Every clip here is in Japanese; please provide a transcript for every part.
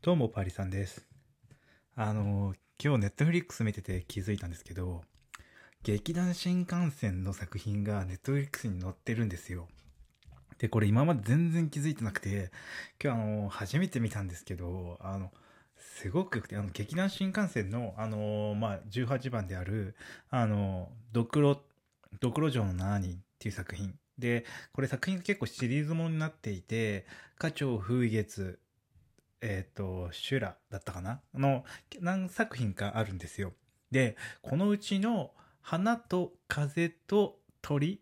どうもパリさんです。あの、今日ネットフリックス見てて気づいたんですけど、劇団新幹線の作品がネットフリックスに載ってるんですよ。で、これ今まで全然気づいてなくて、今日あの、初めて見たんですけど、あの、すごく、あの、劇団新幹線の、あの、まあ、18番である、あの、ドクロ、ドクロ城の7人っていう作品。で、これ作品が結構シリーズものになっていて、花鳥風月、えっ、と、修羅だったかな？の何作品かあるんですよ。で、このうちの花と風と鳥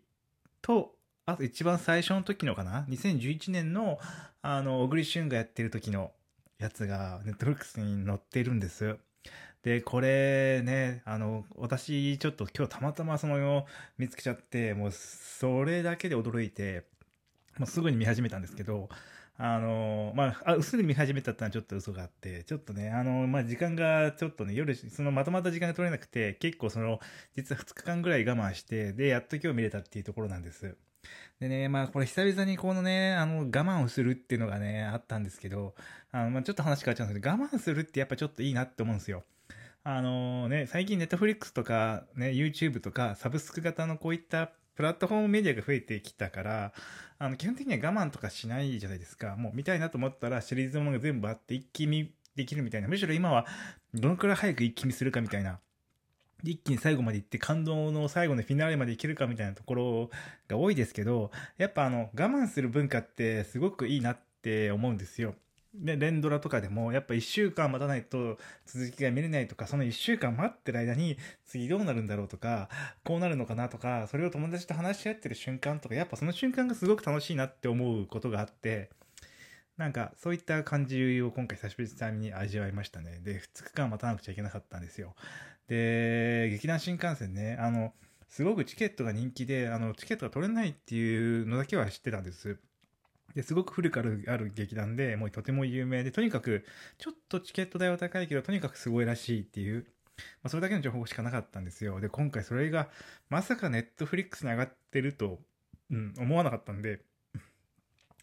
と、あと一番最初の時のかな ?2011 年の、あの、小栗旬がやってる時のやつが、ネットフリックスに載ってるんです。で、これね、あの、私、ちょっと今日たまたまその絵を、見つけちゃって、もう、それだけで驚いて、もうすぐに見始めたんですけど、あの、まあ、あ、すぐ見始めたってのはちょっと嘘があって、ちょっとね、あの、まあ、時間がちょっとね、夜、そのまとまった時間が取れなくて、結構その、実は2日間ぐらい我慢して、で、やっと今日見れたっていうところなんです。でね、まあ、これ久々にこのね、あの、我慢をするっていうのがね、あったんですけど、あの、まあ、ちょっと話変わっちゃうんですけど、我慢するってやっぱちょっといいなって思うんですよ。あのね、最近ネットフリックスとか、ね、YouTube とか、サブスク型のこういったプラットフォームメディアが増えてきたから、あの、基本的には我慢とかしないじゃないですか。もう見たいなと思ったらシリーズのものが全部あって一気見できるみたいな。むしろ今はどのくらい早く一気見するかみたいな。一気に最後まで行って感動の最後のフィナーレまでいけるかみたいなところが多いですけど、やっぱあの、我慢する文化ってすごくいいなって思うんですよ。で、連ドラとかでも、やっぱ一週間待たないと続きが見れないとか、その一週間待ってる間に次どうなるんだろうとか、こうなるのかなとか、それを友達と話し合ってる瞬間とか、やっぱその瞬間がすごく楽しいなって思うことがあって、なんかそういった感じを今回久しぶりに味わいましたね。で、2日間待たなくちゃいけなかったんですよ。で、劇団新幹線ね、あの、すごくチケットが人気で、あの、チケットが取れないっていうのだけは知ってたんです。ですごく古くあるある劇団で、もうとても有名で、とにかく、ちょっとチケット代は高いけど、とにかくすごいらしいっていう、まあ、それだけの情報しかなかったんですよ。で、今回それが、まさかネットフリックスに上がってると、うん、思わなかったんで、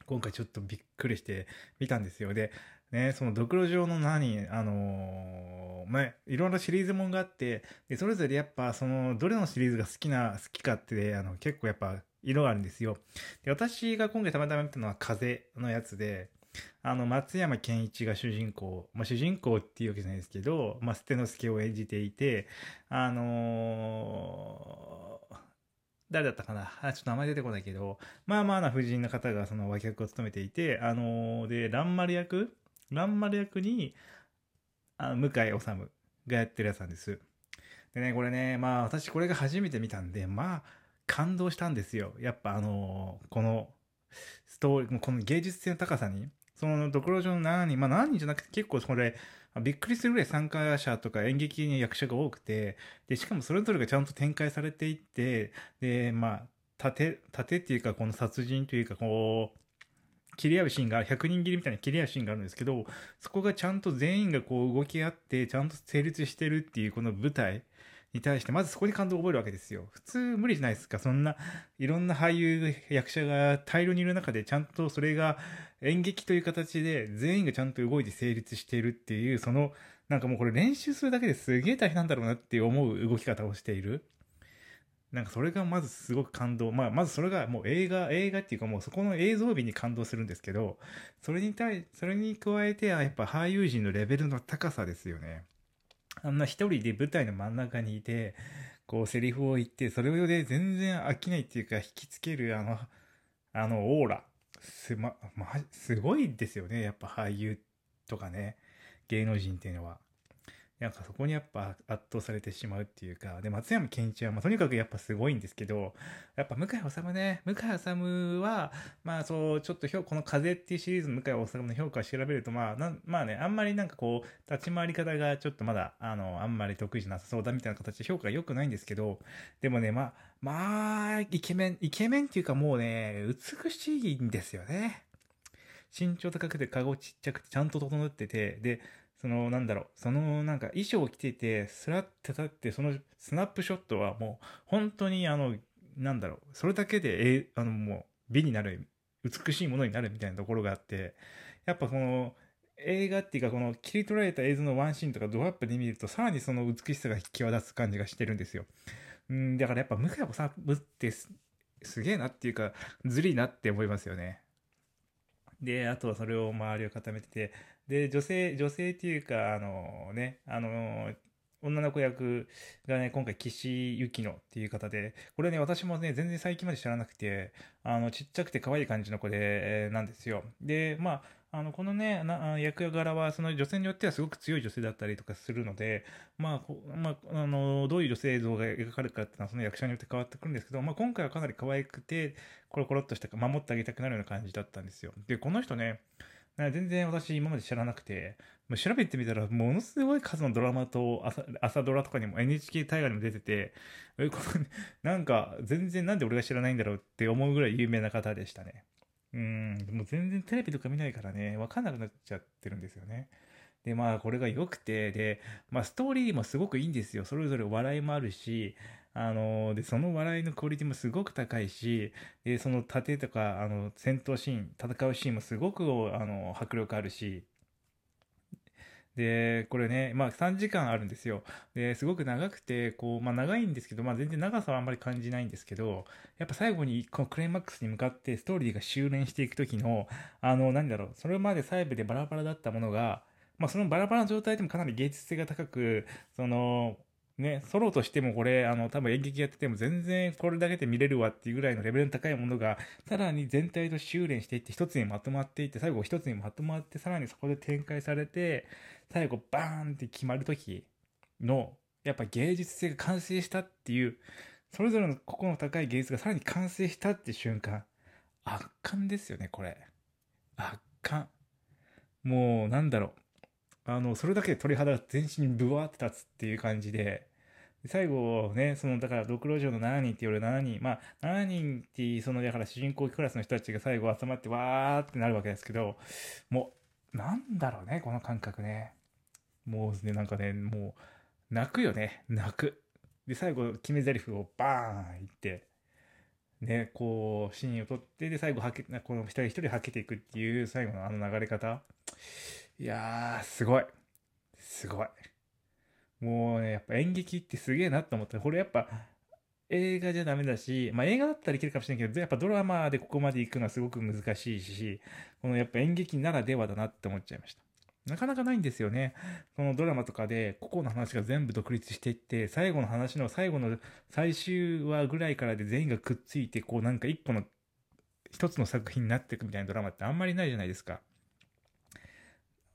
今回ちょっとびっくりして見たんですよ。で、ね、そのドクロ城の何、あのー、まあ、いろんなシリーズもんがあって、で、それぞれやっぱ、その、どれのシリーズが好きな、好きかって、あの、結構やっぱ、色があるんですよ。で、私が今回たまたま見たのは風のやつで、あの、松山健一が主人公、まあ、主人公っていうわけじゃないですけど、まあ、捨て之助を演じていて、あのー、誰だったかな？あ、ちょっと名前出てこないけど、まあまあな夫人の方がその脇役を務めていて、あのー、で、蘭丸役？蘭丸役に、あ向井治がやってるやつなんです。でね、これね、まあ私これが初めて見たんで、まあ感動したんですよ。やっぱあのー、このストーリー、この芸術性の高さに、そのドクロ城の7人、まあ7人じゃなくて結構これ、びっくりするぐらい参加者とか演劇の役者が多くて、で、しかもそれぞれがちゃんと展開されていって、で、まあ、盾、盾っていうかこの殺人というかこう、切り合うシーンが、100人切りみたいな切り合うシーンがあるんですけど、そこがちゃんと全員がこう動き合って、ちゃんと成立してるっていうこの舞台に対して、まずそこに感動を覚えるわけですよ。普通無理じゃないですか？そんな、いろんな俳優、役者が大量にいる中で、ちゃんとそれが演劇という形で、全員がちゃんと動いて成立しているっていう、その、なんかもうこれ練習するだけですげえ大変なんだろうなって思う動き方をしている。なんかそれがまずすごく感動。まあ、まずそれがもう映画、映画っていうかもうそこの映像美に感動するんですけど、それに対、それに加えて、やっぱ俳優陣のレベルの高さですよね。あんな一人で舞台の真ん中にいて、こうセリフを言って、それで全然飽きないっていうか引きつけるあの、あのオーラ。すま、ま、すごいですよね。やっぱ俳優とかね、芸能人っていうのは。なんかそこにやっぱ圧倒されてしまうっていうか、で、松山健一は、まあ、とにかくやっぱすごいんですけど、やっぱ向井治ね、向井治は、まあそう、ちょっとこの風っていうシリーズの向井治の評価を調べると、まあ、なまあね、あんまりなんかこう、立ち回り方がちょっとまだ、あの、あんまり得意じゃなさそうだみたいな形で評価が良くないんですけど、でもね、まあ、まあ、イケメン、イケメンっていうかもうね、美しいんですよね。身長高くて顔ちっちゃくてちゃんと整ってて、で、そのなんだろう、そのなんか衣装を着てて、スラッて立って、そのスナップショットはもう本当にあの、なんだろう、それだけで、え、あのもう美になる、美しいものになるみたいなところがあって、やっぱこの、映画っていうかこの切り取られた映像のワンシーンとかドアップで見るとさらにその美しさが際立つ感じがしてるんですよ。うんだからやっぱ向井治ってすげえなっていうかずりなって思いますよね。であとはそれを周りを固めててで女性女性っていうかあのねあの女の子役がね、今回、岸由紀乃っていう方で、これね、私もね、全然最近まで知らなくて、あの、ちっちゃくて可愛い感じの子で、えー、なんですよ。で、まあ、あの、このね、な役柄は、その女性によってはすごく強い女性だったりとかするので、まあ、まあ、あの、どういう女性像が描かれるかっていうのは、その役者によって変わってくるんですけど、まあ、今回はかなり可愛くて、コロコロっとした守ってあげたくなるような感じだったんですよ。で、この人ね、全然私今まで知らなくて、調べてみたらものすごい数のドラマと朝朝ドラとかにも NHK 大河にも出てて、なんか全然なんで俺が知らないんだろうって思うぐらい有名な方でしたね。うん、もう全然テレビとか見ないからね、わかんなくなっちゃってるんですよね。で、まあこれが良くて、で、まあストーリーもすごくいいんですよ。それぞれ笑いもあるし、あの、で、その笑いのクオリティもすごく高いし、で、その盾とか、あの、戦闘シーン、戦うシーンもすごく、あの、迫力あるし、で、これね、まあ3時間あるんですよ。で、すごく長くて、こう、まあ長いんですけど、まあ全然長さはあんまり感じないんですけど、やっぱ最後にこのクライマックスに向かってストーリーが修練していくときの、あの、なんだろう、それまで細部でバラバラだったものが、まあそのバラバラの状態でもかなり芸術性が高く、その、ね、ソロとしてもこれ、あの、多分演劇やってても全然これだけで見れるわっていうぐらいのレベルの高いものが、さらに全体と修練していって一つにまとまっていって、最後一つにまとまって、さらにそこで展開されて、最後バーンって決まる時の、やっぱ芸術性が完成したっていう、それぞれの個々の高い芸術がさらに完成したって瞬間、圧巻ですよね、これ。圧巻。もう、なんだろう。あの、それだけで鳥肌が全身にブワーって立つっていう感じで、最後ね、その、だから、ドクロ城の7人って言われる7人、まあ、7人って、その、だから主人公クラスの人たちが最後集まってわーってなるわけですけど、もう、なんだろうね、この感覚ね。もうね、なんかね、もう、泣くよね、泣く。で、最後、決め台詞をバーン言って、ね、こう、シーンを撮って、で、最後はけ、この一人一人はけていくっていう最後のあの流れ方。いやー、すごい。すごい。もうね、やっぱ演劇ってすげえなと思って、これやっぱ映画じゃダメだし、まあ映画だったらいけるかもしれないけど、やっぱドラマでここまで行くのはすごく難しいし、このやっぱ演劇ならではだなって思っちゃいました。なかなかないんですよね。このドラマとかで、個々の話が全部独立していって、最後の話の最後の最終話ぐらいからで全員がくっついて、こうなんか一個の一つの作品になっていくみたいなドラマってあんまりないじゃないですか。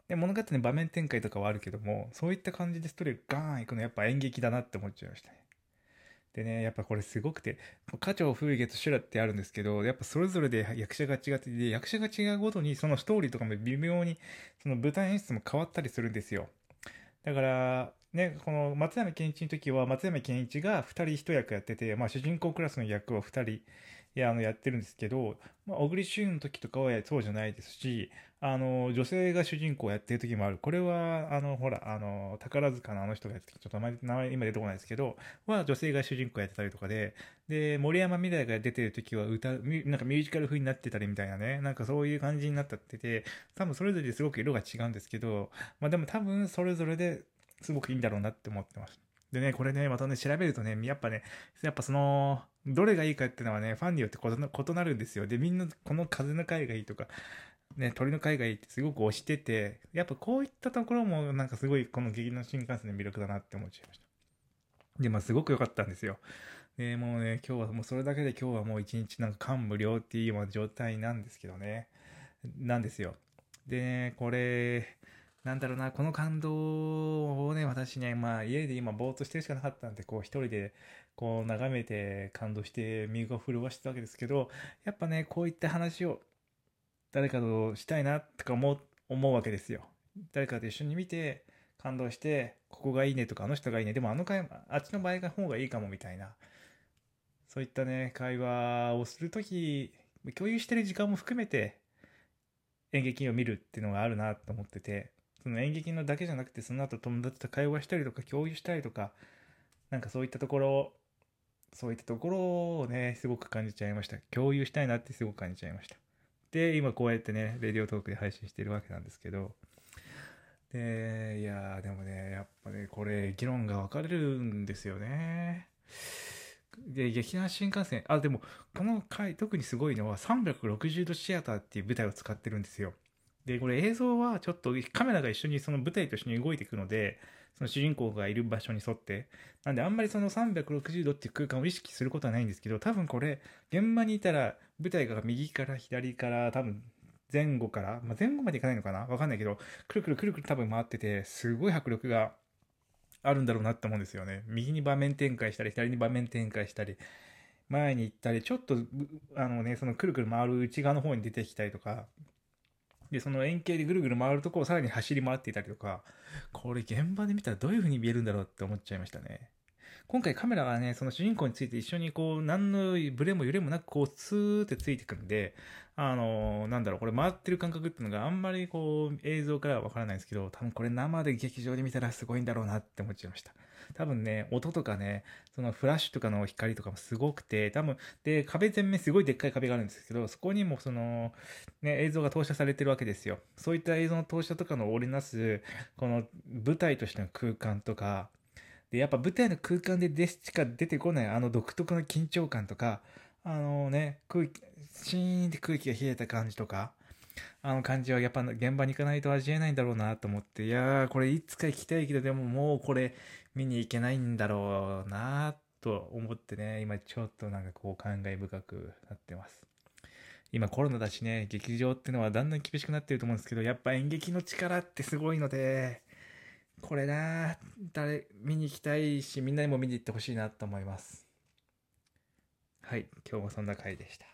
で物語の場面展開とかはあるけども、そういった感じでストーリーガーン行くのやっぱ演劇だなって思っちゃいましたね。でね、やっぱこれすごくて、花鳥風月修羅ってあるんですけど、やっぱそれぞれで役者が違ってて、役者が違うごとにそのストーリーとかも微妙に、その舞台演出も変わったりするんですよ。だから、ね、この松山健一の時は松山健一が2人1役やってて、まあ主人公クラスの役を2人いやあのやってるんですけど、まあ、小栗旬の時とかはそうじゃないですし、あの、女性が主人公をやってる時もある。これは、あの、ほら、あの、宝塚のあの人がやってちょっとあまり名前今出てこないですけど、は女性が主人公やってたりとかで、で、森山未来が出てる時は歌、なんかミュージカル風になってたりみたいなね、なんかそういう感じになったってて、多分それぞれですごく色が違うんですけど、まあでも多分それぞれですごくいいんだろうなって思ってます。でね、これね、またね、調べるとね、やっぱね、やっぱその、どれがいいかっていうのはね、ファンによって異なるんですよ。で、みんな、この風の回がいいとか、ね、鳥の海外ってすごく推してて、やっぱこういったところもなんかすごいこの劇の新幹線の魅力だなって思っちゃいました。で、まあすごく良かったんですよ。で、もうね、今日はもうそれだけで今日はもう一日なんか感無量っていうような状態なんですけどね。なんですよ。でね、これ、なんだろうな、この感動をね、私ね、まあ家で今ぼーっとしてるしかなかったんで、こう一人でこう眺めて感動して身が震わしてたわけですけど、やっぱね、こういった話を誰かとしたいなとか思う思うわけですよ。誰かと一緒に見て感動してここがいいねとかあの人がいいね。でもあの会あっちの場合が方がいいかもみたいな。そういったね会話をするとき共有してる時間も含めて演劇を見るっていうのがあるなと思ってて。その演劇のだけじゃなくてその後友達と会話したりとか共有したりとかなんかそういったところそういったところをねすごく感じちゃいました共有したいなってすごく感じちゃいましたで、今こうやってね、レディオトークで配信してるわけなんですけど、で、いやでもね、やっぱね、これ、議論が分かれるんですよね。で、劇団新幹線、あ、でも、この回、特にすごいのは、360度シアターっていう舞台を使ってるんですよ。で、これ映像はちょっとカメラが一緒にその舞台と一緒に動いていくので、その主人公がいる場所に沿って。なんであんまりその360度っていう空間を意識することはないんですけど、多分これ、現場にいたら舞台が右から左から多分前後から、まあ、前後までいかないのかな？わかんないけど、くるくるくるくる多分回ってて、すごい迫力があるんだろうなって思うんですよね。右に場面展開したり、左に場面展開したり、前に行ったり、ちょっと、あのね、そのくるくる回る内側の方に出てきたりとか、で、その円形でぐるぐる回るとこをさらに走り回っていたりとか、これ現場で見たらどういう風に見えるんだろうって思っちゃいましたね。今回カメラがね、その主人公について一緒にこう、何のブレも揺れもなくこう、スーってついてくるんで、あのー、なんだろう、これ回ってる感覚っていうのがあんまりこう、映像からはわからないんですけど、多分これ生で劇場で見たらすごいんだろうなって思っちゃいました。多分ね、音とかね、そのフラッシュとかの光とかもすごくて、多分、で、壁全面すごいでっかい壁があるんですけど、そこにもその、ね、映像が投射されてるわけですよ。そういった映像の投射とかの織りなす、この舞台としての空間とか、で、やっぱ舞台の空間ででしか出てこないあの独特の緊張感とか、あのね、空気、シーンって空気が冷えた感じとか、あの感じはやっぱ現場に行かないと味えないんだろうなと思って、いやー、これいつか行きたいけど、でももうこれ見に行けないんだろうなと思ってね、今ちょっとなんかこう感慨深くなってます。今コロナだしね、劇場ってのはだんだん厳しくなってると思うんですけど、やっぱ演劇の力ってすごいので、これな誰、見に行きたいし、みんなにも見に行ってほしいなと思います。はい、今日もそんな回でした。